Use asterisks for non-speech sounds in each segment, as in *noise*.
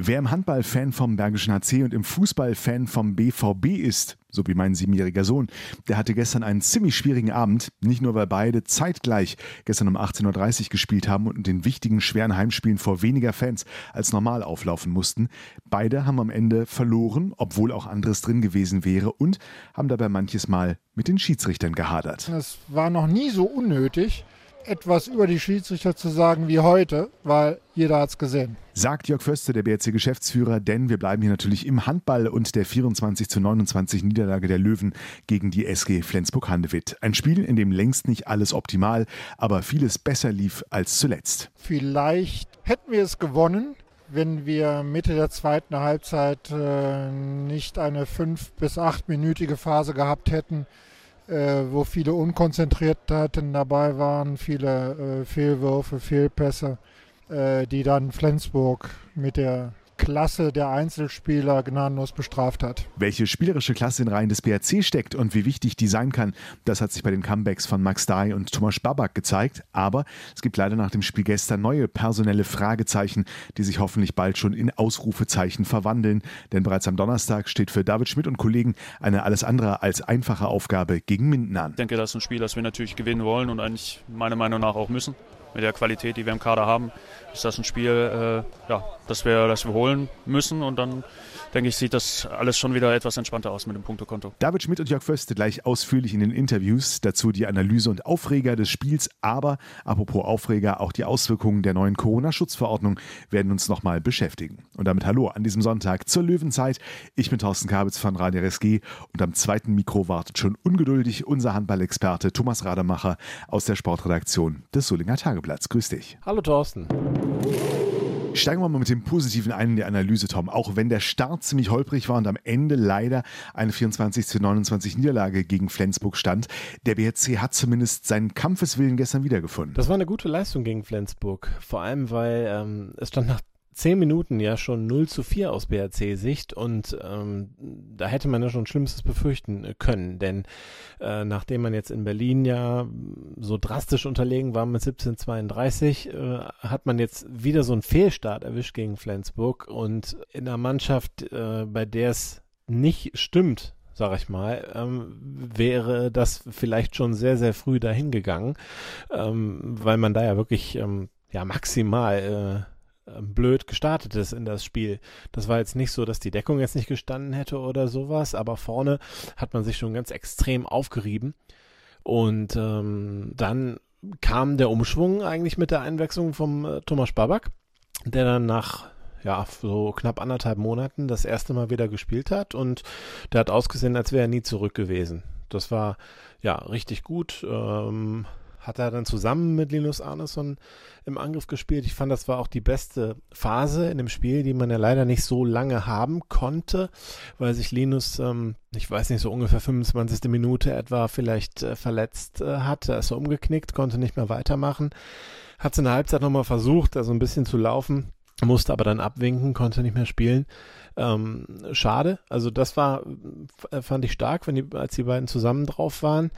Wer im Handball Fan vom Bergischen HC und im Fußball Fan vom BVB ist, so wie mein siebenjähriger Sohn, der hatte gestern einen ziemlich schwierigen Abend. Nicht nur, weil beide zeitgleich gestern um 18.30 Uhr gespielt haben und in den wichtigen, schweren Heimspielen vor weniger Fans als normal auflaufen mussten. Beide haben am Ende verloren, obwohl auch anderes drin gewesen wäre und haben dabei manches Mal mit den Schiedsrichtern gehadert. Es war noch nie so unnötig etwas über die Schiedsrichter zu sagen wie heute, weil jeder hat es gesehen. Sagt Jörg Förster, der BRC-Geschäftsführer, denn wir bleiben hier natürlich im Handball und der 24 zu 29 Niederlage der Löwen gegen die SG Flensburg-Handewitt. Ein Spiel, in dem längst nicht alles optimal, aber vieles besser lief als zuletzt. Vielleicht hätten wir es gewonnen, wenn wir Mitte der zweiten Halbzeit äh, nicht eine fünf- bis achtminütige Phase gehabt hätten, wo viele Unkonzentriertheiten dabei waren, viele äh, Fehlwürfe, Fehlpässe, äh, die dann Flensburg mit der Klasse der Einzelspieler gnadenlos bestraft hat. Welche spielerische Klasse in Reihen des BRC steckt und wie wichtig die sein kann, das hat sich bei den Comebacks von Max Dahy und Thomas Babak gezeigt. Aber es gibt leider nach dem Spiel gestern neue personelle Fragezeichen, die sich hoffentlich bald schon in Ausrufezeichen verwandeln. Denn bereits am Donnerstag steht für David Schmidt und Kollegen eine alles andere als einfache Aufgabe gegen Minden an. Ich denke, das ist ein Spiel, das wir natürlich gewinnen wollen und eigentlich meiner Meinung nach auch müssen mit der Qualität, die wir im Kader haben, ist das ein Spiel, äh, ja, das wir, das wir holen müssen und dann denke ich, sieht das alles schon wieder etwas entspannter aus mit dem Punktekonto. David Schmidt und Jörg Föste gleich ausführlich in den Interviews, dazu die Analyse und Aufreger des Spiels, aber apropos Aufreger, auch die Auswirkungen der neuen Corona-Schutzverordnung werden uns nochmal beschäftigen. Und damit hallo an diesem Sonntag zur Löwenzeit. Ich bin Thorsten Kabitz von Radio RSG und am zweiten Mikro wartet schon ungeduldig unser Handballexperte Thomas Rademacher aus der Sportredaktion des Solinger Tageblatts. Grüß dich. Hallo Thorsten. Steigen wir mal mit dem Positiven ein in der Analyse, Tom. Auch wenn der Start ziemlich holprig war und am Ende leider eine 24 zu 29 Niederlage gegen Flensburg stand, der BRC hat zumindest seinen Kampfeswillen gestern wiedergefunden. Das war eine gute Leistung gegen Flensburg. Vor allem, weil ähm, es stand nach zehn Minuten ja schon 0 zu 4 aus BRC-Sicht und ähm, da hätte man ja schon Schlimmstes befürchten äh, können, denn äh, nachdem man jetzt in Berlin ja so drastisch unterlegen war mit 1732, äh, hat man jetzt wieder so einen Fehlstart erwischt gegen Flensburg und in einer Mannschaft, äh, bei der es nicht stimmt, sag ich mal, ähm, wäre das vielleicht schon sehr, sehr früh dahin gegangen, ähm, weil man da ja wirklich ähm, ja maximal äh, blöd gestartet ist in das Spiel. Das war jetzt nicht so, dass die Deckung jetzt nicht gestanden hätte oder sowas, aber vorne hat man sich schon ganz extrem aufgerieben. Und ähm, dann kam der Umschwung eigentlich mit der Einwechslung vom äh, Thomas Babak, der dann nach ja, so knapp anderthalb Monaten das erste Mal wieder gespielt hat und der hat ausgesehen, als wäre er nie zurück gewesen. Das war ja richtig gut. Ähm, hat er dann zusammen mit Linus Arneson im Angriff gespielt. Ich fand, das war auch die beste Phase in dem Spiel, die man ja leider nicht so lange haben konnte, weil sich Linus, ähm, ich weiß nicht, so ungefähr 25. Minute etwa vielleicht äh, verletzt äh, hat. Da ist er umgeknickt, konnte nicht mehr weitermachen. Hat es in der Halbzeit nochmal versucht, also ein bisschen zu laufen, musste aber dann abwinken, konnte nicht mehr spielen. Ähm, schade. Also das war, fand ich stark, wenn die, als die beiden zusammen drauf waren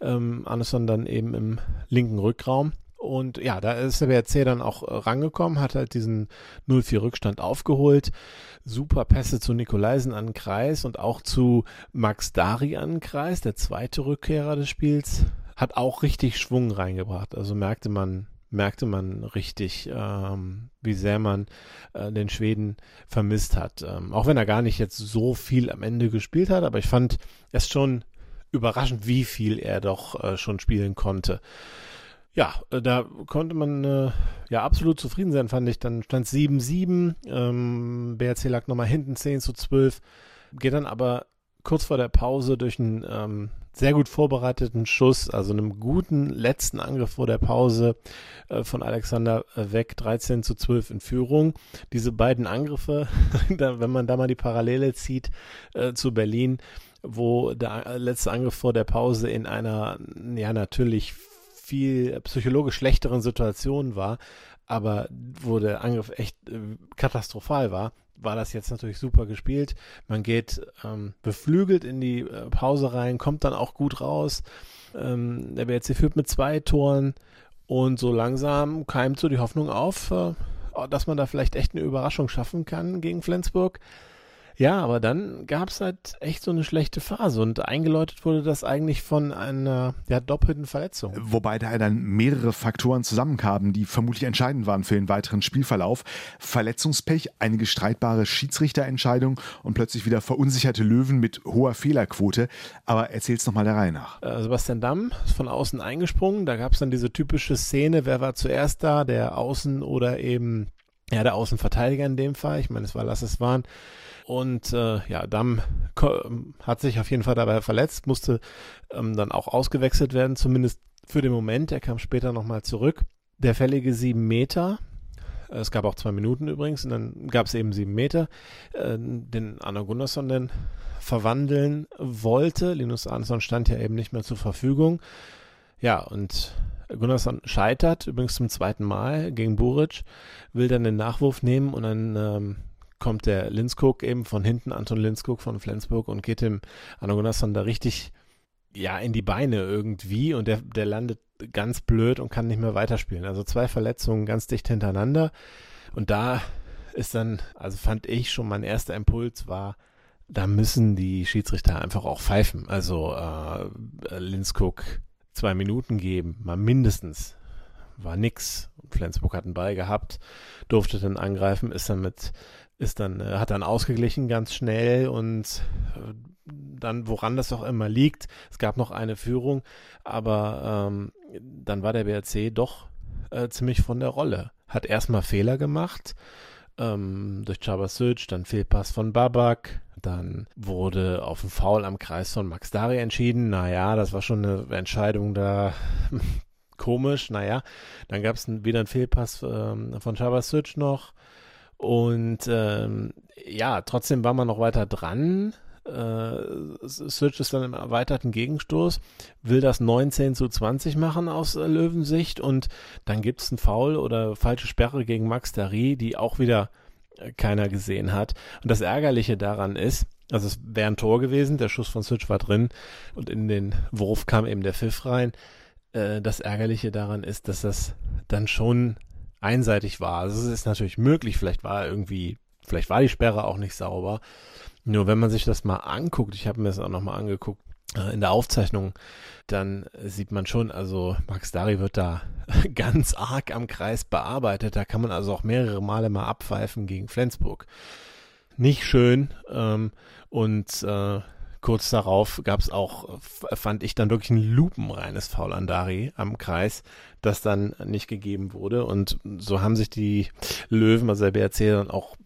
ähm, Anderson dann eben im linken Rückraum. Und ja, da ist der BRC dann auch äh, rangekommen, hat halt diesen 0-4 Rückstand aufgeholt. Super Pässe zu Nikolaisen an Kreis und auch zu Max Dari an Kreis, der zweite Rückkehrer des Spiels. Hat auch richtig Schwung reingebracht. Also merkte man, merkte man richtig, ähm, wie sehr man äh, den Schweden vermisst hat. Ähm, auch wenn er gar nicht jetzt so viel am Ende gespielt hat, aber ich fand es schon überraschend, wie viel er doch äh, schon spielen konnte. Ja, äh, da konnte man äh, ja absolut zufrieden sein, fand ich. Dann stand 7-7, ähm, BRC lag nochmal hinten 10 zu 12, geht dann aber kurz vor der Pause durch einen ähm, sehr gut vorbereiteten Schuss, also einem guten letzten Angriff vor der Pause äh, von Alexander äh, weg, 13 zu 12 in Führung. Diese beiden Angriffe, *laughs* wenn man da mal die Parallele zieht äh, zu Berlin, wo der letzte Angriff vor der Pause in einer, ja, natürlich viel psychologisch schlechteren Situation war, aber wo der Angriff echt äh, katastrophal war. war das jetzt natürlich super gespielt. Man geht ähm, beflügelt in die äh, Pause rein, kommt dann auch gut raus. Ähm, der BRC führt mit zwei Toren und so langsam keimt so die Hoffnung auf, äh, dass man da vielleicht echt eine Überraschung schaffen kann gegen Flensburg. Ja, aber dann gab es halt echt so eine schlechte Phase und eingeläutet wurde das eigentlich von einer ja, doppelten Verletzung. Wobei da dann mehrere Faktoren zusammenkamen, die vermutlich entscheidend waren für den weiteren Spielverlauf. Verletzungspech, einige streitbare Schiedsrichterentscheidungen und plötzlich wieder verunsicherte Löwen mit hoher Fehlerquote. Aber erzähl's nochmal der Reihe nach. Äh, Sebastian Damm ist von außen eingesprungen. Da gab es dann diese typische Szene, wer war zuerst da, der Außen oder eben ja, der Außenverteidiger in dem Fall. Ich meine, es war Lasses Wahn. Und äh, ja, Damm hat sich auf jeden Fall dabei verletzt, musste ähm, dann auch ausgewechselt werden, zumindest für den Moment. Er kam später nochmal zurück. Der fällige sieben Meter, es gab auch zwei Minuten übrigens, und dann gab es eben sieben Meter, äh, den Anna Gunnarsson dann verwandeln wollte. Linus Arnsson stand ja eben nicht mehr zur Verfügung. Ja, und Gunnarsson scheitert übrigens zum zweiten Mal gegen Buric, will dann den Nachwurf nehmen und dann ähm, kommt der Linskog eben von hinten, Anton Linskog von Flensburg und geht dem Arno Gunnarsson da richtig ja in die Beine irgendwie und der, der landet ganz blöd und kann nicht mehr weiterspielen. Also zwei Verletzungen ganz dicht hintereinander und da ist dann, also fand ich schon mein erster Impuls war, da müssen die Schiedsrichter einfach auch pfeifen. Also äh, Linskog zwei Minuten geben, mal mindestens. War nix. Flensburg hat einen Ball gehabt, durfte dann angreifen, ist dann mit ist dann, äh, hat dann ausgeglichen ganz schnell und äh, dann, woran das auch immer liegt, es gab noch eine Führung, aber ähm, dann war der BRC doch äh, ziemlich von der Rolle. Hat erstmal Fehler gemacht, ähm, durch Chabasic, dann Fehlpass von Babak, dann wurde auf den Foul am Kreis von Max Dari entschieden. Naja, das war schon eine Entscheidung da *laughs* komisch. Naja, dann gab es wieder einen Fehlpass ähm, von Chabasic noch. Und ähm, ja, trotzdem war man noch weiter dran. Äh, Switch ist dann im erweiterten Gegenstoß, will das 19 zu 20 machen aus äh, Löwensicht und dann gibt es einen Foul oder falsche Sperre gegen Max Dari, die auch wieder äh, keiner gesehen hat. Und das Ärgerliche daran ist, also es wäre ein Tor gewesen, der Schuss von Switch war drin und in den Wurf kam eben der Pfiff rein. Äh, das Ärgerliche daran ist, dass das dann schon einseitig war. Also es ist natürlich möglich, vielleicht war irgendwie, vielleicht war die Sperre auch nicht sauber. Nur wenn man sich das mal anguckt, ich habe mir das auch nochmal angeguckt, äh, in der Aufzeichnung, dann sieht man schon, also Max Dari wird da *laughs* ganz arg am Kreis bearbeitet. Da kann man also auch mehrere Male mal abpfeifen gegen Flensburg. Nicht schön. Ähm, und äh, kurz darauf gab es auch, fand ich dann wirklich ein lupenreines Foul an Dari am Kreis, das dann nicht gegeben wurde. Und so haben sich die Löwen, also der BRC, dann auch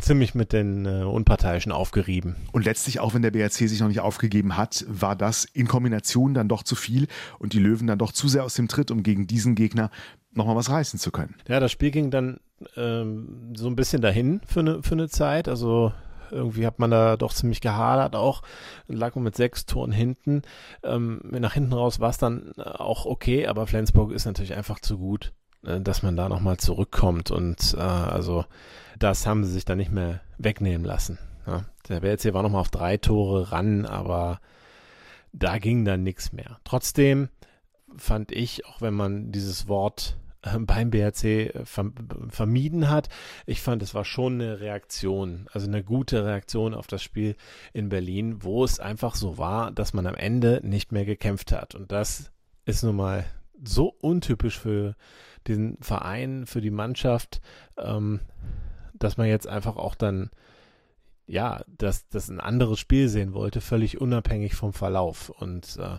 ziemlich mit den äh, Unparteiischen aufgerieben. Und letztlich, auch wenn der BRC sich noch nicht aufgegeben hat, war das in Kombination dann doch zu viel und die Löwen dann doch zu sehr aus dem Tritt, um gegen diesen Gegner nochmal was reißen zu können. Ja, das Spiel ging dann ähm, so ein bisschen dahin für eine, für eine Zeit. Also irgendwie hat man da doch ziemlich gehadert auch. Lag man mit sechs Toren hinten. Ähm, nach hinten raus war es dann äh, auch okay, aber Flensburg ist natürlich einfach zu gut, äh, dass man da nochmal zurückkommt. Und äh, also das haben sie sich dann nicht mehr wegnehmen lassen. Ja. Der WLC war nochmal auf drei Tore ran, aber da ging dann nichts mehr. Trotzdem fand ich, auch wenn man dieses Wort beim BRC äh, vermieden hat. Ich fand, es war schon eine Reaktion, also eine gute Reaktion auf das Spiel in Berlin, wo es einfach so war, dass man am Ende nicht mehr gekämpft hat. Und das ist nun mal so untypisch für den Verein, für die Mannschaft, ähm, dass man jetzt einfach auch dann ja, dass das ein anderes Spiel sehen wollte, völlig unabhängig vom Verlauf. Und äh,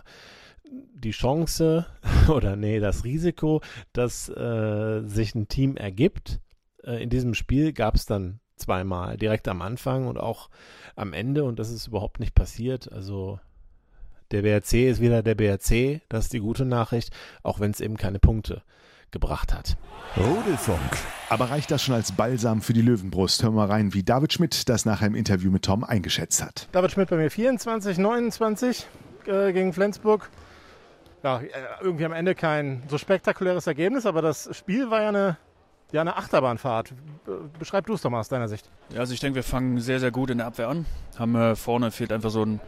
die Chance *laughs* oder nee, das Risiko, dass äh, sich ein Team ergibt. Äh, in diesem Spiel gab es dann zweimal, direkt am Anfang und auch am Ende und das ist überhaupt nicht passiert. Also der BRC ist wieder der BRC, das ist die gute Nachricht, auch wenn es eben keine Punkte gebracht hat. Rudelfunk. Aber reicht das schon als Balsam für die Löwenbrust? Hören wir mal rein, wie David Schmidt das nachher im Interview mit Tom eingeschätzt hat. David Schmidt bei mir 24, 29 äh, gegen Flensburg ja, irgendwie am Ende kein so spektakuläres Ergebnis, aber das Spiel war ja eine ja eine Achterbahnfahrt. Beschreib du es doch mal aus deiner Sicht. Ja, also ich denke, wir fangen sehr, sehr gut in der Abwehr an. Haben äh, vorne fehlt einfach so ein,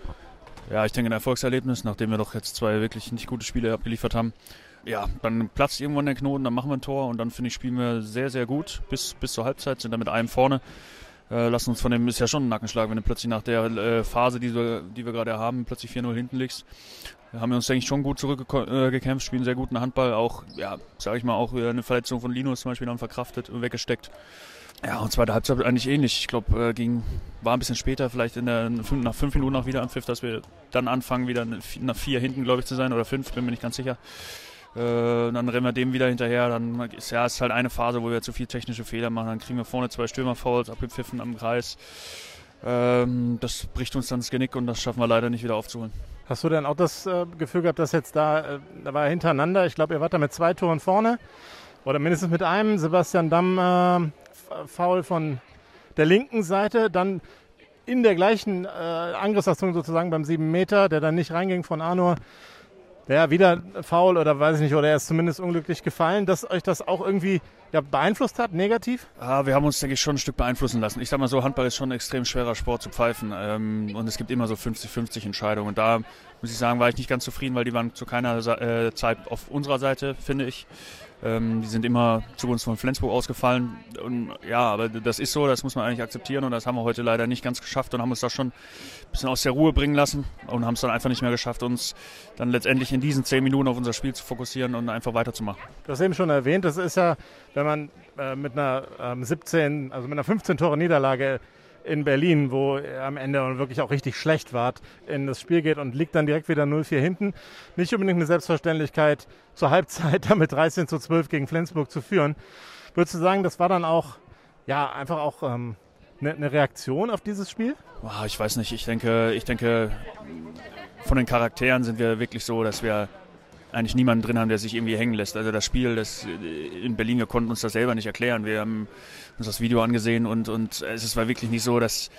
ja, ich denke, ein Erfolgserlebnis, nachdem wir doch jetzt zwei wirklich nicht gute Spiele abgeliefert haben. Ja, dann platzt irgendwann der Knoten, dann machen wir ein Tor und dann finde ich, spielen wir sehr, sehr gut bis, bis zur Halbzeit, sind dann mit einem vorne. Äh, lassen uns von dem, ist ja schon ein Nackenschlag, wenn du plötzlich nach der äh, Phase, die wir, die wir gerade haben, plötzlich 4-0 hinten liegst. Da haben wir uns, denke ich, schon gut zurückgekämpft, spielen sehr guten Handball, auch, ja, sage ich mal, auch eine Verletzung von Linus zum Beispiel dann verkraftet und weggesteckt. Ja, und zweite Halbzeit eigentlich ähnlich. Ich glaube, äh, ging war ein bisschen später, vielleicht in der nach fünf Minuten nach Wiederanpfiff, dass wir dann anfangen, wieder nach vier hinten, glaube ich, zu sein oder fünf, bin mir nicht ganz sicher. Äh, dann rennen wir dem wieder hinterher. Dann ist ja ist halt eine Phase, wo wir zu viel technische Fehler machen. Dann kriegen wir vorne zwei Stürmerfouls abgepfiffen am Kreis. Ähm, das bricht uns dann das Genick und das schaffen wir leider nicht wieder aufzuholen. Hast du denn auch das äh, Gefühl gehabt, dass jetzt da, äh, da war hintereinander, ich glaube, ihr wart da mit zwei Toren vorne oder mindestens mit einem, Sebastian Damm äh, Foul von der linken Seite, dann in der gleichen äh, Angriffsaktion sozusagen beim 7 Meter, der dann nicht reinging von Arnor, ja, wieder faul oder weiß ich nicht, oder er ist zumindest unglücklich gefallen, dass euch das auch irgendwie ja, beeinflusst hat, negativ? Ja, wir haben uns, denke ich, schon ein Stück beeinflussen lassen. Ich sag mal so, Handball ist schon ein extrem schwerer Sport zu pfeifen ähm, und es gibt immer so 50-50 Entscheidungen. Und da muss ich sagen, war ich nicht ganz zufrieden, weil die waren zu keiner äh, Zeit auf unserer Seite, finde ich. Ähm, die sind immer zugunsten von Flensburg ausgefallen. Und ja, aber das ist so, das muss man eigentlich akzeptieren und das haben wir heute leider nicht ganz geschafft und haben uns da schon ein bisschen aus der Ruhe bringen lassen und haben es dann einfach nicht mehr geschafft, uns dann letztendlich in diesen zehn Minuten auf unser Spiel zu fokussieren und einfach weiterzumachen. Du hast eben schon erwähnt, das ist ja, wenn man äh, mit einer ähm, 17, also mit einer 15 Tore Niederlage in Berlin, wo am Ende wirklich auch richtig schlecht war, in das Spiel geht und liegt dann direkt wieder 0-4 hinten. Nicht unbedingt eine Selbstverständlichkeit, zur Halbzeit damit 13 zu 12 gegen Flensburg zu führen. Würdest du sagen, das war dann auch, ja, einfach auch ähm, eine, eine Reaktion auf dieses Spiel? Oh, ich weiß nicht. Ich denke, ich denke, von den Charakteren sind wir wirklich so, dass wir eigentlich niemanden drin haben, der sich irgendwie hängen lässt. Also das Spiel, das in Berlin, wir konnten uns das selber nicht erklären. Wir haben uns das Video angesehen und, und es war wirklich nicht so, dass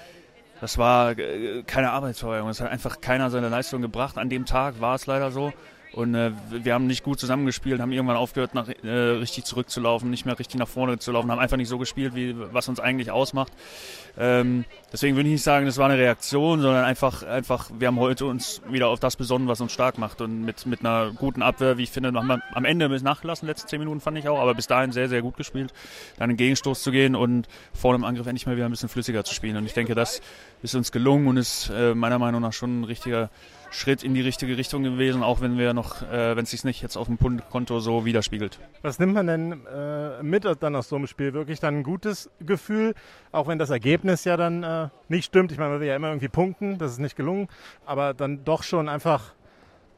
das war äh, keine Arbeitsverweigerung. Es hat einfach keiner seine Leistung gebracht. An dem Tag war es leider so. Und äh, wir haben nicht gut zusammengespielt, haben irgendwann aufgehört, nach, äh, richtig zurückzulaufen, nicht mehr richtig nach vorne zu laufen, haben einfach nicht so gespielt, wie was uns eigentlich ausmacht. Ähm, deswegen würde ich nicht sagen, das war eine Reaktion, sondern einfach, einfach, wir haben heute uns wieder auf das besonnen, was uns stark macht. Und mit, mit einer guten Abwehr, wie ich finde, haben wir am Ende nachgelassen, letzte zehn Minuten fand ich auch, aber bis dahin sehr, sehr gut gespielt. Dann einen Gegenstoß zu gehen und vor dem Angriff endlich mal wieder ein bisschen flüssiger zu spielen. Und ich denke, das ist uns gelungen und ist äh, meiner Meinung nach schon ein richtiger Schritt in die richtige Richtung gewesen, auch wenn wir noch, äh, wenn es sich nicht jetzt auf dem Punktkonto so widerspiegelt. Was nimmt man denn äh, mit dann aus so einem Spiel? Wirklich dann ein gutes Gefühl, auch wenn das Ergebnis ja dann äh, nicht stimmt. Ich meine, man will ja immer irgendwie punkten, das ist nicht gelungen, aber dann doch schon einfach,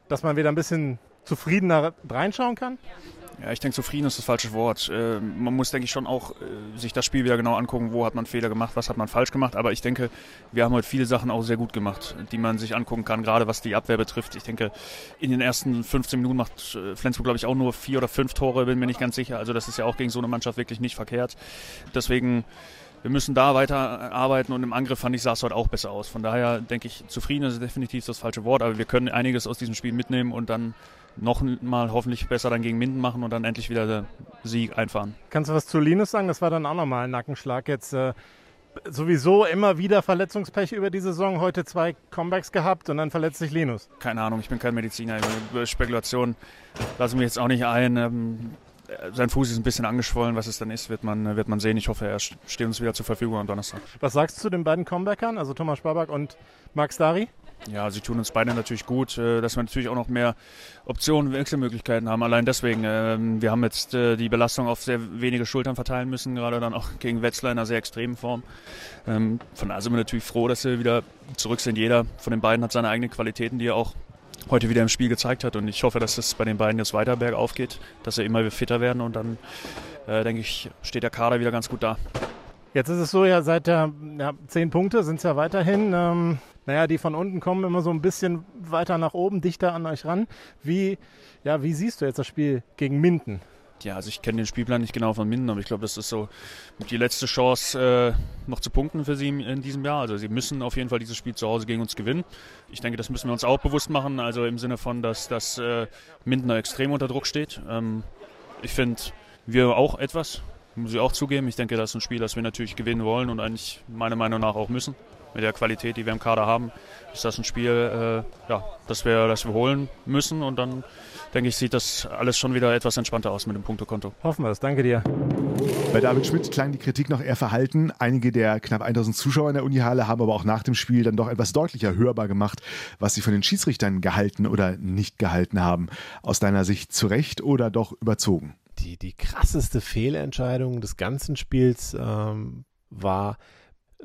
dass man wieder ein bisschen zufriedener reinschauen kann? Ja, ich denke, zufrieden ist das falsche Wort. Äh, man muss, denke ich, schon auch äh, sich das Spiel wieder genau angucken, wo hat man Fehler gemacht, was hat man falsch gemacht. Aber ich denke, wir haben heute viele Sachen auch sehr gut gemacht, die man sich angucken kann, gerade was die Abwehr betrifft. Ich denke, in den ersten 15 Minuten macht äh, Flensburg, glaube ich, auch nur vier oder fünf Tore, bin mir nicht ganz sicher. Also das ist ja auch gegen so eine Mannschaft wirklich nicht verkehrt. Deswegen wir müssen da weiter arbeiten und im Angriff fand ich, sah es heute auch besser aus. Von daher denke ich, zufrieden ist definitiv das falsche Wort, aber wir können einiges aus diesem Spiel mitnehmen und dann noch mal hoffentlich besser dann gegen Minden machen und dann endlich wieder der Sieg einfahren. Kannst du was zu Linus sagen? Das war dann auch nochmal ein Nackenschlag. Jetzt äh, sowieso immer wieder Verletzungspech über die Saison. Heute zwei Comebacks gehabt und dann verletzt sich Linus. Keine Ahnung, ich bin kein Mediziner. Spekulationen lassen wir jetzt auch nicht ein. Ähm, sein Fuß ist ein bisschen angeschwollen. Was es dann ist, wird man, wird man sehen. Ich hoffe, er steht uns wieder zur Verfügung am Donnerstag. Was sagst du zu den beiden Comebackern, also Thomas Spabak und Max Dari? Ja, sie tun uns beide natürlich gut, äh, dass wir natürlich auch noch mehr Optionen, Wechselmöglichkeiten haben. Allein deswegen, ähm, wir haben jetzt äh, die Belastung auf sehr wenige Schultern verteilen müssen, gerade dann auch gegen Wetzlar in einer sehr extremen Form. Ähm, von daher sind wir natürlich froh, dass wir wieder zurück sind. Jeder von den beiden hat seine eigenen Qualitäten, die er auch heute wieder im Spiel gezeigt hat. Und ich hoffe, dass es bei den beiden jetzt weiter bergauf geht, dass sie immer fitter werden und dann, äh, denke ich, steht der Kader wieder ganz gut da. Jetzt ist es so, ja, seit der ja, zehn Punkte sind es ja weiterhin. Ähm, naja, die von unten kommen immer so ein bisschen weiter nach oben, dichter an euch ran. Wie, ja, wie siehst du jetzt das Spiel gegen Minden? Ja, also ich kenne den Spielplan nicht genau von Minden, aber ich glaube, das ist so die letzte Chance, äh, noch zu punkten für sie in diesem Jahr. Also sie müssen auf jeden Fall dieses Spiel zu Hause gegen uns gewinnen. Ich denke, das müssen wir uns auch bewusst machen, also im Sinne von, dass, dass äh, Mindener extrem unter Druck steht. Ähm, ich finde, wir auch etwas. muss ich auch zugeben. Ich denke, das ist ein Spiel, das wir natürlich gewinnen wollen und eigentlich meiner Meinung nach auch müssen. Mit der Qualität, die wir im Kader haben, ist das ein Spiel, äh, ja, das, wir, das wir holen müssen und dann denke ich, sieht das alles schon wieder etwas entspannter aus mit dem Punktekonto. Hoffen wir es. Danke dir. Bei David Schmidt klang die Kritik noch eher verhalten. Einige der knapp 1000 Zuschauer in der Unihalle haben aber auch nach dem Spiel dann doch etwas deutlicher hörbar gemacht, was sie von den Schiedsrichtern gehalten oder nicht gehalten haben. Aus deiner Sicht zu Recht oder doch überzogen? Die, die krasseste Fehlentscheidung des ganzen Spiels ähm, war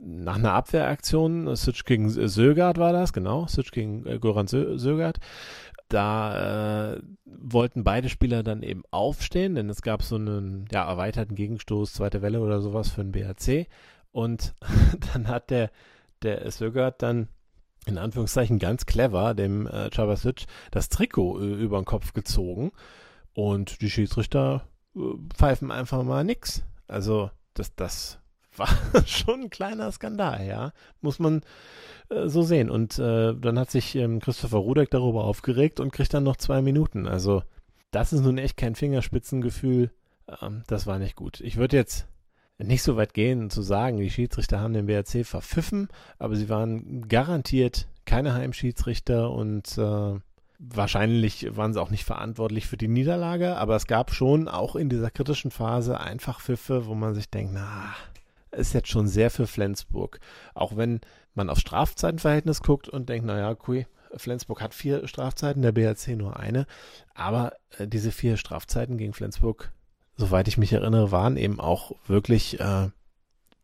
nach einer Abwehraktion, Switch gegen Sögard war das, genau, Switch gegen äh, Goran Sögard. Da äh, wollten beide Spieler dann eben aufstehen, denn es gab so einen ja, erweiterten Gegenstoß, zweite Welle oder sowas für den BAC. Und *laughs* dann hat der, der Sögard dann in Anführungszeichen ganz clever dem äh, Chabasic das Trikot äh, über den Kopf gezogen und die Schiedsrichter äh, pfeifen einfach mal nix. Also das, das *laughs* war schon ein kleiner Skandal, ja. Muss man äh, so sehen. Und äh, dann hat sich ähm, Christopher Rudek darüber aufgeregt und kriegt dann noch zwei Minuten. Also, das ist nun echt kein Fingerspitzengefühl. Ähm, das war nicht gut. Ich würde jetzt nicht so weit gehen zu sagen, die Schiedsrichter haben den BRC verpfiffen, aber sie waren garantiert keine Heimschiedsrichter und äh, wahrscheinlich waren sie auch nicht verantwortlich für die Niederlage, aber es gab schon auch in dieser kritischen Phase einfach Pfiffe, wo man sich denkt, na, ist jetzt schon sehr für Flensburg. Auch wenn man auf Strafzeitenverhältnis guckt und denkt, naja, cool, Flensburg hat vier Strafzeiten, der BRC nur eine. Aber äh, diese vier Strafzeiten gegen Flensburg, soweit ich mich erinnere, waren eben auch wirklich äh,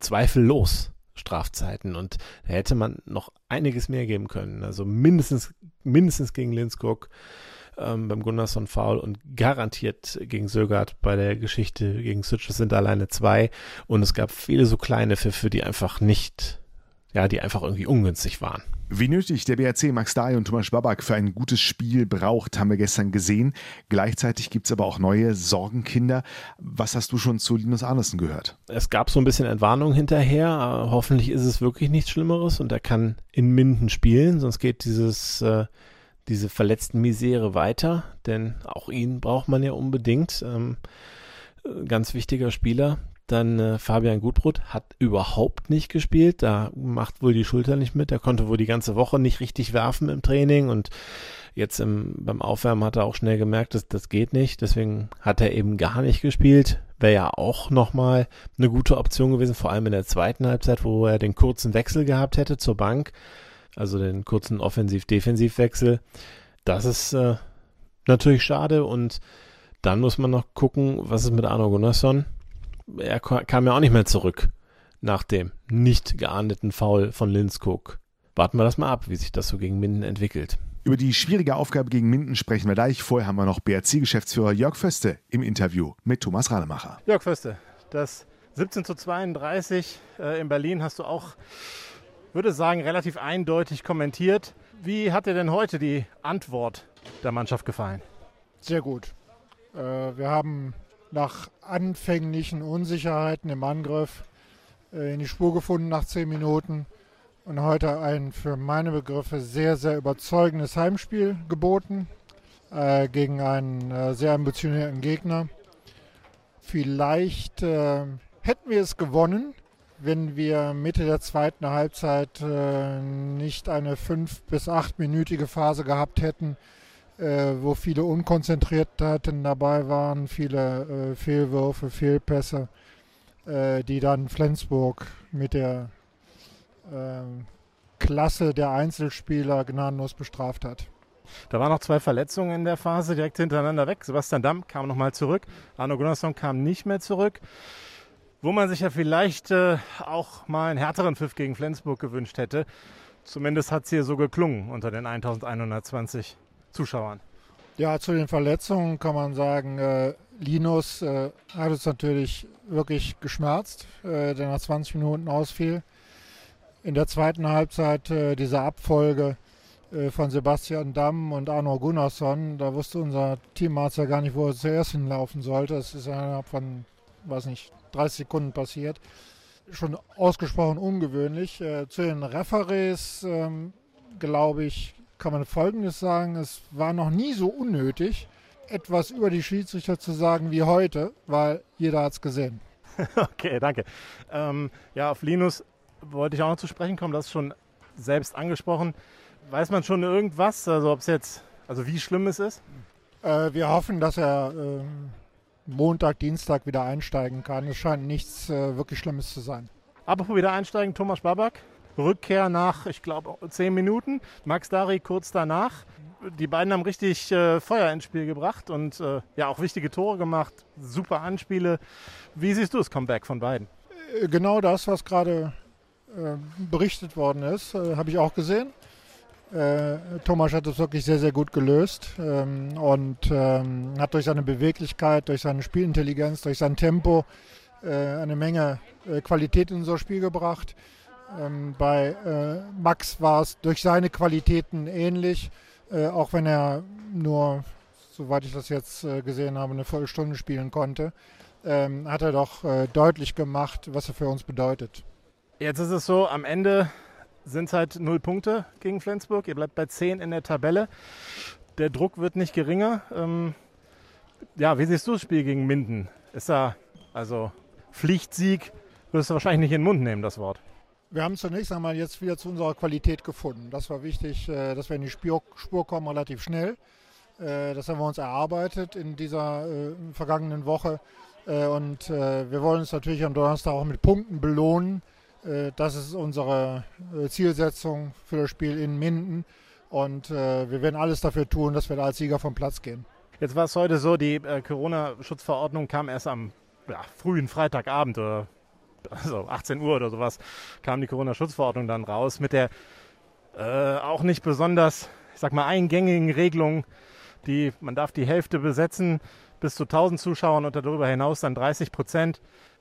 zweifellos Strafzeiten. Und da hätte man noch einiges mehr geben können. Also mindestens, mindestens gegen Linskog ähm, beim Gunnarsson Foul und garantiert gegen Sögert bei der Geschichte gegen Sütsch. Das sind alleine zwei. Und es gab viele so kleine Pfiffe, die einfach nicht, ja, die einfach irgendwie ungünstig waren. Wie nötig der BRC Max Dahl und Thomas Babak für ein gutes Spiel braucht, haben wir gestern gesehen. Gleichzeitig gibt es aber auch neue Sorgenkinder. Was hast du schon zu Linus Arnesen gehört? Es gab so ein bisschen Entwarnung hinterher. Hoffentlich ist es wirklich nichts Schlimmeres und er kann in Minden spielen, sonst geht dieses äh, diese verletzten Misere weiter, denn auch ihn braucht man ja unbedingt. Ähm, ganz wichtiger Spieler. Dann äh, Fabian Gutbrot hat überhaupt nicht gespielt. Da macht wohl die Schulter nicht mit. Er konnte wohl die ganze Woche nicht richtig werfen im Training und jetzt im, beim Aufwärmen hat er auch schnell gemerkt, dass das geht nicht. Deswegen hat er eben gar nicht gespielt. Wäre ja auch nochmal eine gute Option gewesen, vor allem in der zweiten Halbzeit, wo er den kurzen Wechsel gehabt hätte zur Bank also den kurzen Offensiv-Defensiv-Wechsel. Das ist äh, natürlich schade und dann muss man noch gucken, was ist mit Arno Gunnarsson. Er kam ja auch nicht mehr zurück nach dem nicht geahndeten Foul von Linskog. Warten wir das mal ab, wie sich das so gegen Minden entwickelt. Über die schwierige Aufgabe gegen Minden sprechen wir gleich. Vorher haben wir noch BRC-Geschäftsführer Jörg Föste im Interview mit Thomas Rademacher. Jörg Föste, das 17 zu 32 äh, in Berlin hast du auch würde sagen, relativ eindeutig kommentiert. Wie hat dir denn heute die Antwort der Mannschaft gefallen? Sehr gut. Äh, wir haben nach anfänglichen Unsicherheiten im Angriff äh, in die Spur gefunden nach zehn Minuten und heute ein für meine Begriffe sehr, sehr überzeugendes Heimspiel geboten äh, gegen einen sehr ambitionierten Gegner. Vielleicht hätten wir es gewonnen, wenn wir Mitte der zweiten Halbzeit äh, nicht eine fünf- bis achtminütige Phase gehabt hätten, äh, wo viele Unkonzentriertheiten dabei waren, viele äh, Fehlwürfe, Fehlpässe, äh, die dann Flensburg mit der ähm, Klasse der Einzelspieler gnadenlos bestraft hat. Da waren noch zwei Verletzungen in der Phase direkt hintereinander weg. Sebastian Damm kam nochmal zurück. Arno Gunnarsson kam nicht mehr zurück wo man sich ja vielleicht äh, auch mal einen härteren Pfiff gegen Flensburg gewünscht hätte. Zumindest hat es hier so geklungen unter den 1120 Zuschauern. Ja, zu den Verletzungen kann man sagen, äh, Linus äh, hat es natürlich wirklich geschmerzt, äh, der nach 20 Minuten ausfiel. In der zweiten Halbzeit äh, diese Abfolge äh, von Sebastian Damm und Arno Gunnarsson, da wusste unser Teamarzt ja gar nicht, wo er zuerst hinlaufen sollte. Es ist innerhalb von, weiß nicht, 30 Sekunden passiert. Schon ausgesprochen ungewöhnlich. Äh, zu den Referees, ähm, glaube ich, kann man Folgendes sagen. Es war noch nie so unnötig, etwas über die Schiedsrichter zu sagen wie heute, weil jeder hat es gesehen. *laughs* okay, danke. Ähm, ja, auf Linus wollte ich auch noch zu sprechen kommen. Das ist schon selbst angesprochen. Weiß man schon irgendwas, also ob es jetzt, also wie schlimm es ist? Äh, wir hoffen, dass er äh, Montag, Dienstag wieder einsteigen kann. Es scheint nichts äh, wirklich Schlimmes zu sein. Apropos wieder einsteigen, Thomas Babak. Rückkehr nach, ich glaube, zehn Minuten. Max Dari kurz danach. Die beiden haben richtig äh, Feuer ins Spiel gebracht und äh, ja auch wichtige Tore gemacht. Super Anspiele. Wie siehst du das Comeback von beiden? Äh, genau das, was gerade äh, berichtet worden ist, äh, habe ich auch gesehen. Äh, Thomas hat es wirklich sehr, sehr gut gelöst ähm, und ähm, hat durch seine Beweglichkeit, durch seine Spielintelligenz, durch sein Tempo äh, eine Menge äh, Qualität in unser Spiel gebracht. Ähm, bei äh, Max war es durch seine Qualitäten ähnlich, äh, auch wenn er nur, soweit ich das jetzt äh, gesehen habe, eine Viertelstunde spielen konnte, ähm, hat er doch deutlich gemacht, was er für uns bedeutet. Jetzt ist es so, am Ende sind es halt null Punkte gegen Flensburg. Ihr bleibt bei 10 in der Tabelle. Der Druck wird nicht geringer. Ähm, ja, wie siehst du das Spiel gegen Minden? Ist da, also Pflichtsieg, würdest du wahrscheinlich nicht in den Mund nehmen, das Wort. Wir haben zunächst einmal jetzt wieder zu unserer Qualität gefunden. Das war wichtig, äh, dass wir in die Spur, kommen relativ schnell. Äh, das haben wir uns erarbeitet in dieser äh, vergangenen Woche. Und wir wollen uns natürlich am Donnerstag auch mit Punkten belohnen. Äh, das ist unsere äh, Zielsetzung für das Spiel in Minden. Und äh, wir werden alles dafür tun, dass wir da als Sieger vom Platz gehen. Jetzt war es heute so, die Corona-Schutzverordnung kam erst am ja, frühen Freitagabend, oder, also 18 Uhr oder sowas, kam die Corona-Schutzverordnung dann raus mit der äh, auch nicht besonders, ich sag mal, eingängigen Regelung, die man darf die Hälfte besetzen bis zu 1000 Zuschauern und darüber hinaus dann 30 Prozent.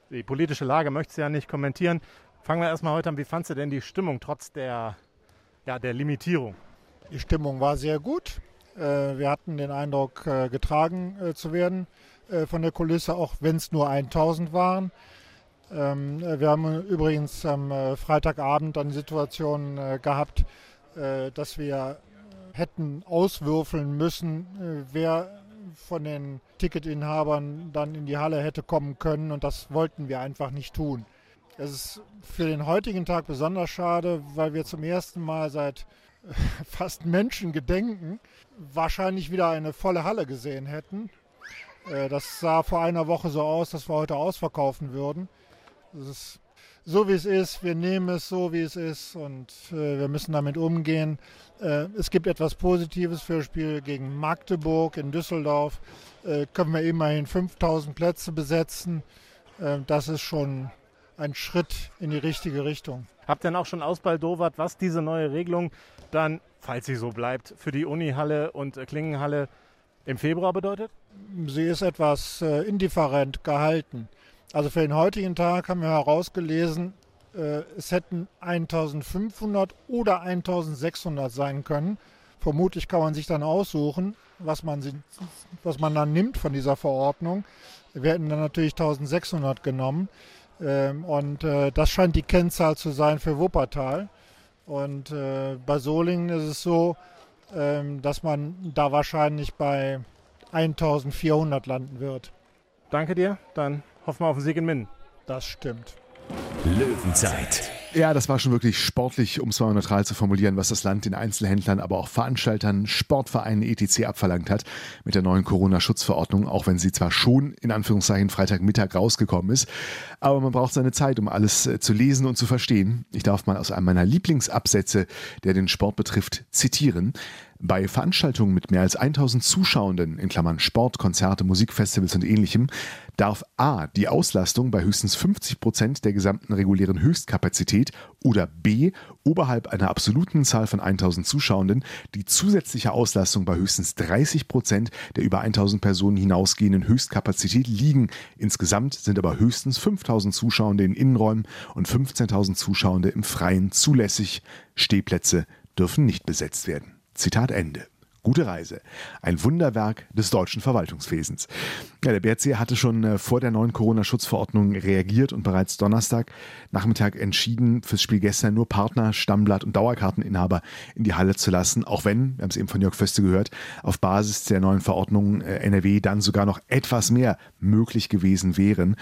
Die politische Lage möchte sie ja nicht kommentieren. Fangen wir erstmal heute an. Wie fandst du denn die Stimmung trotz der, ja, der Limitierung? Die Stimmung war sehr gut. Äh, wir hatten den Eindruck, äh, getragen äh, zu werden von der Kulisse, auch wenn es nur 1000 waren. Ähm, wir haben übrigens am Freitagabend eine Situation gehabt, dass wir hätten auswürfeln müssen, wer von den Ticketinhabern dann in die Halle hätte kommen können und das wollten wir einfach nicht tun. Es ist für den heutigen Tag besonders schade, weil wir zum ersten Mal seit fast Menschengedenken wahrscheinlich wieder eine volle Halle gesehen hätten. Äh, das sah vor einer Woche so aus, dass wir heute ausverkaufen würden. Es ist so, wie es ist. Wir nehmen es so, wie es ist und äh, wir müssen damit umgehen. Äh, es gibt etwas Positives für das Spiel gegen Magdeburg in Düsseldorf. können wir immerhin 5000 Plätze besetzen. das ist schon ein Schritt in die richtige Richtung. Habt ihr denn auch schon ausbaldowert, was diese neue Regelung dann, falls sie so bleibt, für die Unihalle und Klingenhalle im Februar bedeutet? Sie ist etwas äh, indifferent gehalten. Also für den heutigen Tag haben wir herausgelesen, äh, es hätten 1500 oder 1600 sein können. Vermutlich kann man sich dann aussuchen, was man, was man dann nimmt von dieser Verordnung. Wir hätten dann natürlich 1600 genommen. Ähm, und äh, das scheint die Kennzahl zu sein für Wuppertal. Und äh, bei Solingen ist es so, ähm, dass man da wahrscheinlich bei 1400 landen wird. Danke dir. Dann hoffen wir auf den Sieg in Minden. Das stimmt. Löwenzeit. Ja, das war schon wirklich sportlich, um es mal neutral zu formulieren, was das Land den Einzelhändlern, aber auch Veranstaltern, Sportvereinen etc. abverlangt hat mit der neuen Corona-Schutzverordnung, auch wenn sie zwar schon in Anführungszeichen Freitagmittag rausgekommen ist, aber man braucht seine Zeit, um alles äh, zu lesen und zu verstehen. Ich darf mal aus einem meiner Lieblingsabsätze, der den Sport betrifft, zitieren. Bei Veranstaltungen mit mehr als 1000 Zuschauenden, in Klammern Sport, Konzerte, Musikfestivals und ähnlichem, darf A. die Auslastung bei höchstens 50 Prozent der gesamten regulären Höchstkapazität oder B. oberhalb einer absoluten Zahl von 1000 Zuschauenden die zusätzliche Auslastung bei höchstens 30 Prozent der über 1000 Personen hinausgehenden Höchstkapazität liegen. Insgesamt sind aber höchstens 5000 Zuschauende in Innenräumen und 15.000 Zuschauende im Freien zulässig. Stehplätze dürfen nicht besetzt werden. Zitat Ende. Gute Reise. Ein Wunderwerk des deutschen Verwaltungswesens. Ja, der BRC hatte schon äh, vor der neuen Corona-Schutzverordnung reagiert und bereits Donnerstag Nachmittag entschieden, fürs Spiel gestern nur Partner, Stammblatt und Dauerkarteninhaber in die Halle zu lassen, auch wenn, wir haben es eben von Jörg Föste gehört, auf Basis der neuen Verordnung äh, NRW dann sogar noch etwas mehr möglich gewesen wären.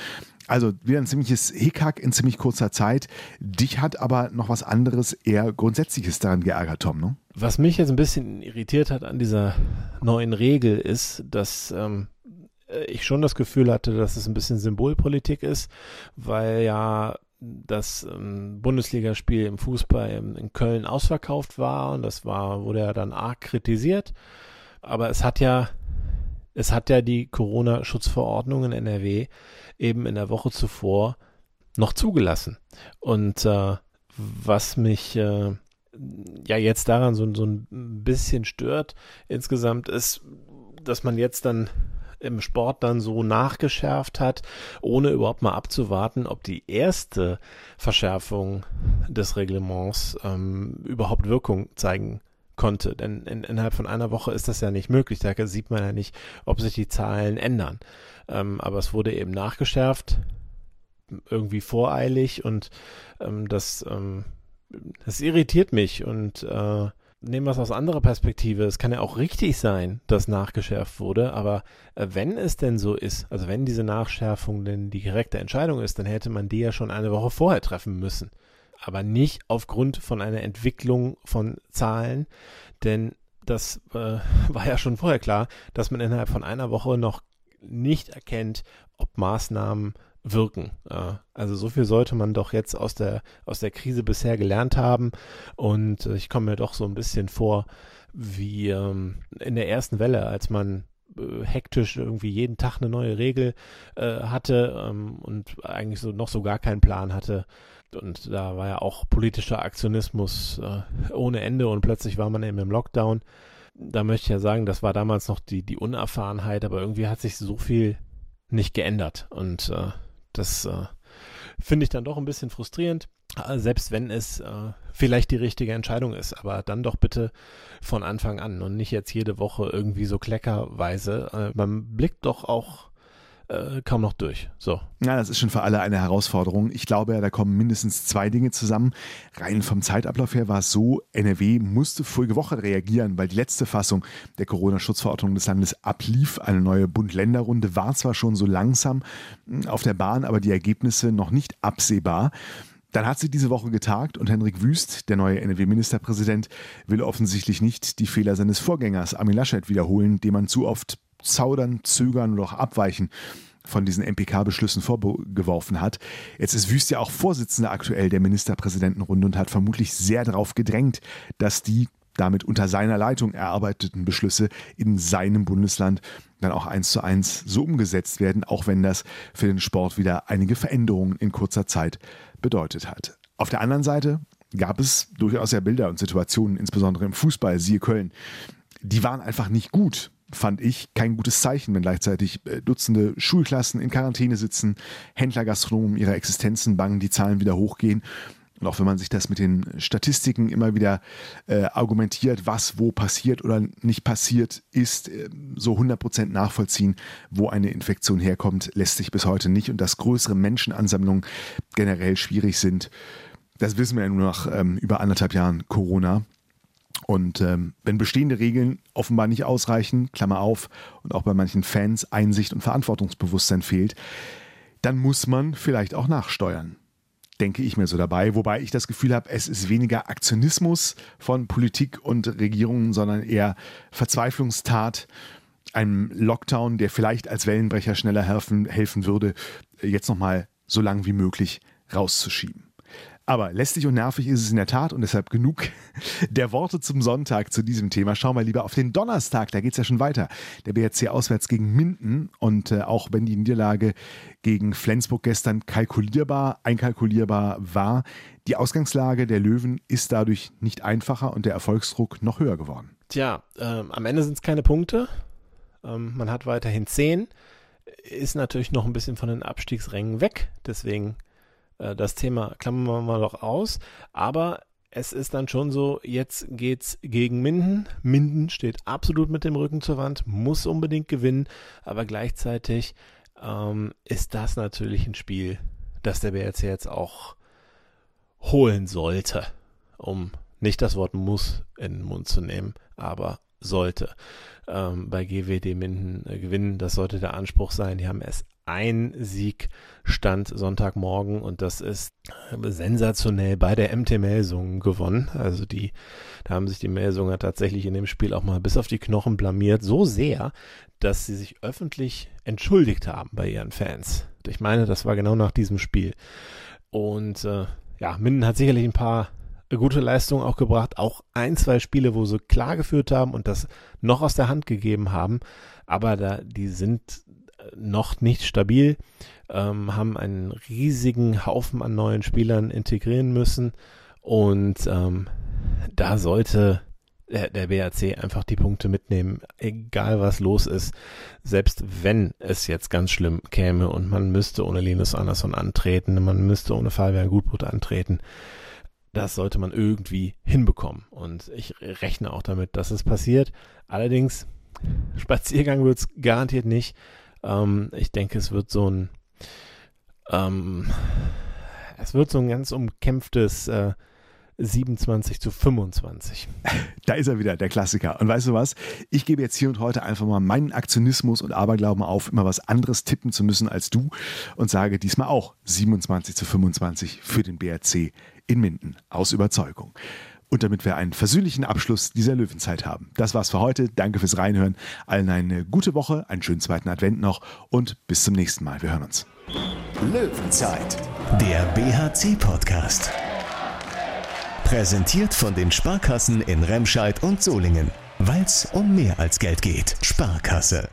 Also wieder ein ziemliches Hickhack in ziemlich kurzer Zeit. Dich hat aber noch was anderes, eher Grundsätzliches daran geärgert, Tom, ne? Was mich jetzt ein bisschen irritiert hat an dieser neuen Regel ist, dass ähm, ich schon das Gefühl hatte, dass es ein bisschen Symbolpolitik ist, weil ja das ähm, Bundesligaspiel im Fußball in, in Köln ausverkauft war und das war, wurde ja dann arg kritisiert. Aber es hat ja, es hat ja die Corona-Schutzverordnung in NRW eben in der Woche zuvor noch zugelassen. Und äh, was mich äh, ja jetzt daran so, so ein bisschen stört insgesamt ist, dass man jetzt dann im Sport dann so nachgeschärft hat, ohne überhaupt mal abzuwarten, ob die erste Verschärfung des Reglements ähm, überhaupt Wirkung zeigen konnte. Denn in, innerhalb von einer Woche ist das ja nicht möglich. Da sieht man ja nicht, ob sich die Zahlen ändern. Ähm, aber es wurde eben nachgeschärft, irgendwie voreilig und ähm, das, ähm, das irritiert mich und äh, nehmen wir es aus anderer Perspektive. Es kann ja auch richtig sein, dass nachgeschärft wurde, aber äh, wenn es denn so ist, also wenn diese Nachschärfung denn die korrekte Entscheidung ist, dann hätte man die ja schon eine Woche vorher treffen müssen. Aber nicht aufgrund von einer Entwicklung von Zahlen, denn das äh, *laughs* war ja schon vorher klar, dass man innerhalb von einer Woche noch nicht erkennt, ob Maßnahmen wirken. Also so viel sollte man doch jetzt aus der, aus der Krise bisher gelernt haben. Und ich komme mir doch so ein bisschen vor wie ähm, in der ersten Welle, als man äh, hektisch irgendwie jeden Tag eine neue Regel äh, hatte ähm, und eigentlich so noch so gar keinen Plan hatte. Und da war ja auch politischer Aktionismus äh, ohne Ende und plötzlich war man eben im Lockdown. Da möchte ich ja sagen, das war damals noch die, die Unerfahrenheit, aber irgendwie hat sich so viel nicht geändert. Und äh, das äh, finde ich dann doch ein bisschen frustrierend, selbst wenn es äh, vielleicht die richtige Entscheidung ist. Aber dann doch bitte von Anfang an und nicht jetzt jede Woche irgendwie so kleckerweise. Äh, man blickt doch auch äh, kaum noch durch. So. Ja, das ist schon für alle eine Herausforderung. Ich glaube, da kommen mindestens zwei Dinge zusammen. Rein vom Zeitablauf her war es so, NRW musste vorige Woche reagieren, weil die letzte Fassung der Corona-Schutzverordnung des Landes ablief. Eine neue Bund-Länder-Runde war zwar schon so langsam hm, auf der Bahn, aber die Ergebnisse noch nicht absehbar. Dann hat sie diese Woche getagt und Henrik Wüst, der neue NRW-Ministerpräsident, will offensichtlich nicht die Fehler seines Vorgängers Armin Laschet wiederholen, dem man zu oft zaudern, zögern oder auch abweichen von diesen MPK-Beschlüssen vorgeworfen hat. Jetzt ist Wüst ja auch Vorsitzender aktuell der Ministerpräsidentenrunde und hat vermutlich sehr darauf gedrängt, dass die damit unter seiner Leitung erarbeiteten Beschlüsse in seinem Bundesland dann auch eins zu eins so umgesetzt werden, auch wenn das für den Sport wieder einige Veränderungen in kurzer Zeit bedeutet hat. Auf der anderen Seite gab es durchaus ja Bilder und Situationen, insbesondere im Fußball, siehe Köln, die waren einfach nicht gut fand ich kein gutes Zeichen, wenn gleichzeitig äh, Dutzende Schulklassen in Quarantäne sitzen, Händler, Gastronomen ihrer Existenzen bangen, die Zahlen wieder hochgehen. Und auch wenn man sich das mit den Statistiken immer wieder äh, argumentiert, was wo passiert oder nicht passiert ist, äh, so 100% nachvollziehen, wo eine Infektion herkommt, lässt sich bis heute nicht. Und dass größere Menschenansammlungen generell schwierig sind, das wissen wir ja nur nach ähm, über anderthalb Jahren Corona. Und ähm, wenn bestehende Regeln offenbar nicht ausreichen, Klammer auf, und auch bei manchen Fans Einsicht und Verantwortungsbewusstsein fehlt, dann muss man vielleicht auch nachsteuern. Denke ich mir so dabei, wobei ich das Gefühl habe, es ist weniger Aktionismus von Politik und Regierungen, sondern eher Verzweiflungstat, einem Lockdown, der vielleicht als Wellenbrecher schneller helfen, helfen würde, jetzt nochmal so lang wie möglich rauszuschieben. Aber lästig und nervig ist es in der Tat und deshalb genug *laughs* der Worte zum Sonntag zu diesem Thema. Schauen wir lieber auf den Donnerstag, da geht es ja schon weiter. Der BRC auswärts gegen Minden und äh, auch wenn die Niederlage gegen Flensburg gestern kalkulierbar, einkalkulierbar war, die Ausgangslage der Löwen ist dadurch nicht einfacher und der Erfolgsdruck noch höher geworden. Tja, ähm, am Ende sind es keine Punkte. Ähm, man hat weiterhin zehn, ist natürlich noch ein bisschen von den Abstiegsrängen weg, deswegen äh, das Thema klammern wir mal doch aus. Aber es ist dann schon so, jetzt geht's gegen Minden. Minden steht absolut mit dem Rücken zur Wand, muss unbedingt gewinnen, aber gleichzeitig ähm, ist das natürlich ein Spiel, das der BRC jetzt auch holen sollte, um nicht das Wort muss in den Mund zu nehmen, aber sollte ähm, bei GWD Minden äh, gewinnen. Das sollte der Anspruch sein. Die haben es ein Sieg stand Sonntagmorgen und das ist sensationell bei der MT Melsungen gewonnen. Also die, da haben sich die Melsunger tatsächlich in dem Spiel auch mal bis auf die Knochen blamiert, so sehr, dass sie sich öffentlich entschuldigt haben bei ihren Fans. Ich meine, das war genau nach diesem Spiel. Und äh, ja, Minden hat sicherlich ein paar gute Leistungen auch gebracht. Auch ein, zwei Spiele, wo sie klar geführt haben und das noch aus der Hand gegeben haben. Aber da, die sind noch nicht stabil, ähm, haben einen riesigen Haufen an neuen Spielern integrieren müssen und ähm, da sollte der, der BAC einfach die Punkte mitnehmen, egal was los ist, selbst wenn es jetzt ganz schlimm käme und man müsste ohne Linus Andersson antreten, man müsste ohne Fabian Gutbrot antreten. Das sollte man irgendwie hinbekommen. Und ich rechne auch damit, dass es passiert. Allerdings, Spaziergang wird es garantiert nicht. Ähm, ich denke, es wird so ein, ähm, es wird so ein ganz umkämpftes äh, 27 zu 25. *laughs* Da ist er wieder, der Klassiker. Und weißt du was? Ich gebe jetzt hier und heute einfach mal meinen Aktionismus und Aberglauben auf, immer was anderes tippen zu müssen als du und sage diesmal auch 27 zu 25 für den BRC in Minden aus Überzeugung und damit wir einen versöhnlichen Abschluss dieser Löwenzeit haben. Das war's für heute. Danke fürs Reinhören. Allen eine gute Woche, einen schönen zweiten Advent noch und bis zum nächsten Mal. Wir hören uns. Löwenzeit, der BHC-Podcast. Präsentiert von den Sparkassen in Remscheid und Solingen. Weil es um mehr als Geld geht. Sparkasse.